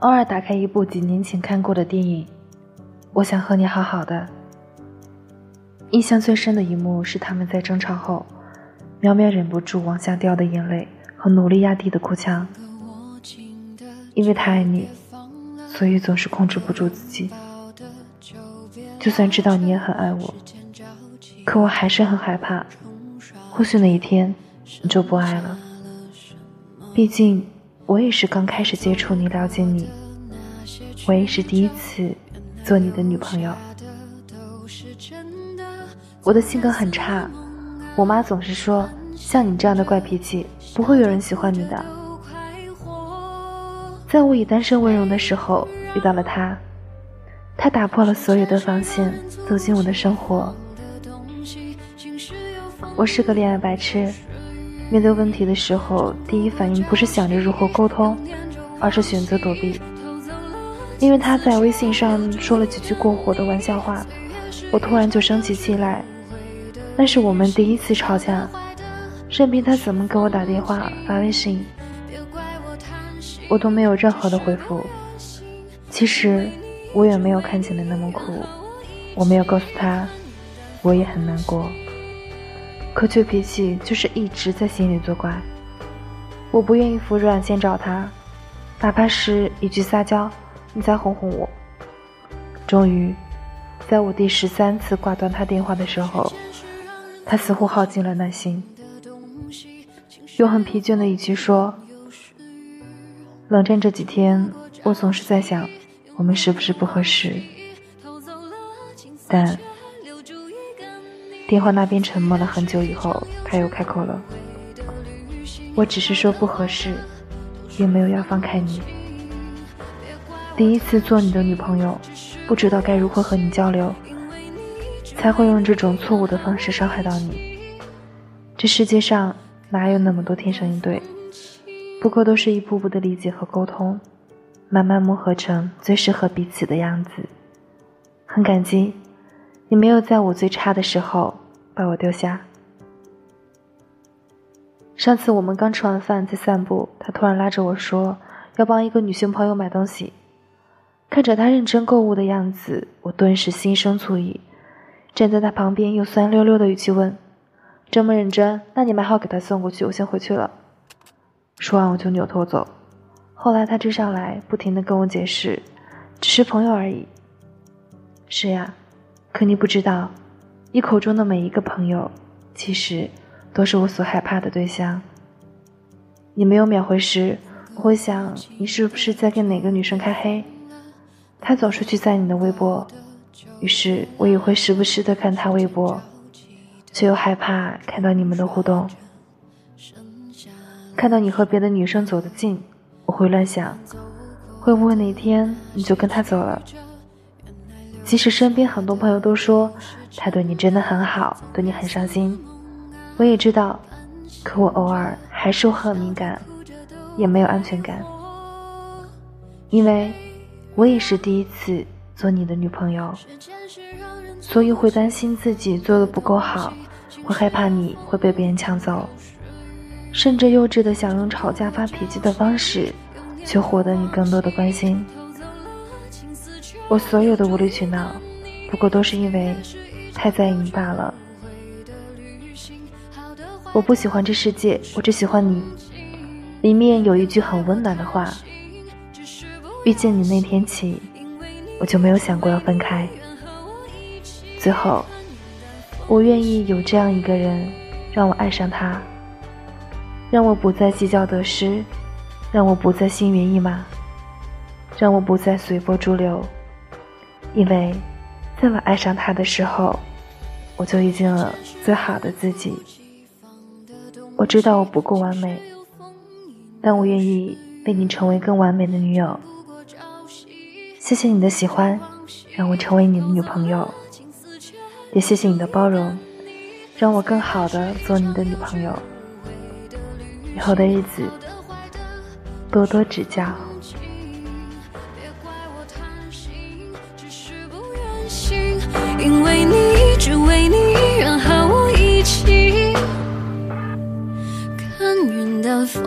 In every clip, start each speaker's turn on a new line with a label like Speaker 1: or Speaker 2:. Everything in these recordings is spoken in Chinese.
Speaker 1: 偶尔打开一部几年前看过的电影，我想和你好好的。印象最深的一幕是他们在争吵后，苗苗忍不住往下掉的眼泪和努力压低的哭腔。因为他爱你，所以总是控制不住自己。就算知道你也很爱我，可我还是很害怕，或许哪一天你就不爱了。毕竟我也是刚开始接触你、了解你，我也是第一次做你的女朋友。我的性格很差，我妈总是说，像你这样的怪脾气，不会有人喜欢你的。在我以单身为荣的时候，遇到了他，他打破了所有的防线，走进我的生活。我是个恋爱白痴，面对问题的时候，第一反应不是想着如何沟通，而是选择躲避。因为他在微信上说了几句过火的玩笑话。我突然就生起气来，那是我们第一次吵架，任凭他怎么给我打电话发微信，我都没有任何的回复。其实我也没有看起来那么苦，我没有告诉他，我也很难过。可倔脾气就是一直在心里作怪，我不愿意服软，先找他，哪怕是一句撒娇，你再哄哄我。终于。在我第十三次挂断他电话的时候，他似乎耗尽了耐心，用很疲倦的语气说：“冷战这几天，我总是在想，我们是不是不合适？”但电话那边沉默了很久以后，他又开口了：“我只是说不合适，也没有要放开你。第一次做你的女朋友。”不知道该如何和你交流，才会用这种错误的方式伤害到你。这世界上哪有那么多天生一对？不过都是一步步的理解和沟通，慢慢磨合成最适合彼此的样子。很感激你没有在我最差的时候把我丢下。上次我们刚吃完饭在散步，他突然拉着我说要帮一个女性朋友买东西。看着他认真购物的样子，我顿时心生醋意，站在他旁边用酸溜溜的语气问：“这么认真，那你买好给他送过去，我先回去了。”说完我就扭头走。后来他追上来，不停的跟我解释：“只是朋友而已。”是呀，可你不知道，你口中的每一个朋友，其实都是我所害怕的对象。你没有秒回时，我会想你是不是在跟哪个女生开黑。他总是去赞你的微博，于是我也会时不时的看他微博，却又害怕看到你们的互动。看到你和别的女生走得近，我会乱想，会不会哪天你就跟他走了？即使身边很多朋友都说他对你真的很好，对你很上心，我也知道，可我偶尔还是很敏感，也没有安全感，因为。我也是第一次做你的女朋友，所以会担心自己做的不够好，会害怕你会被别人抢走，甚至幼稚的想用吵架发脾气的方式，去获得你更多的关心。我所有的无理取闹，不过都是因为太在意你罢了。我不喜欢这世界，我只喜欢你。里面有一句很温暖的话。遇见你那天起，我就没有想过要分开。最后，我愿意有这样一个人，让我爱上他，让我不再计较得失，让我不再心猿意马，让我不再随波逐流。因为，在我爱上他的时候，我就遇见了最好的自己。我知道我不够完美，但我愿意为你成为更完美的女友。谢谢你的喜欢，让我成为你的女朋友；也谢谢你的包容，让我更好的做你的女朋友。以后的日子，多多指教。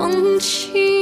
Speaker 1: 空气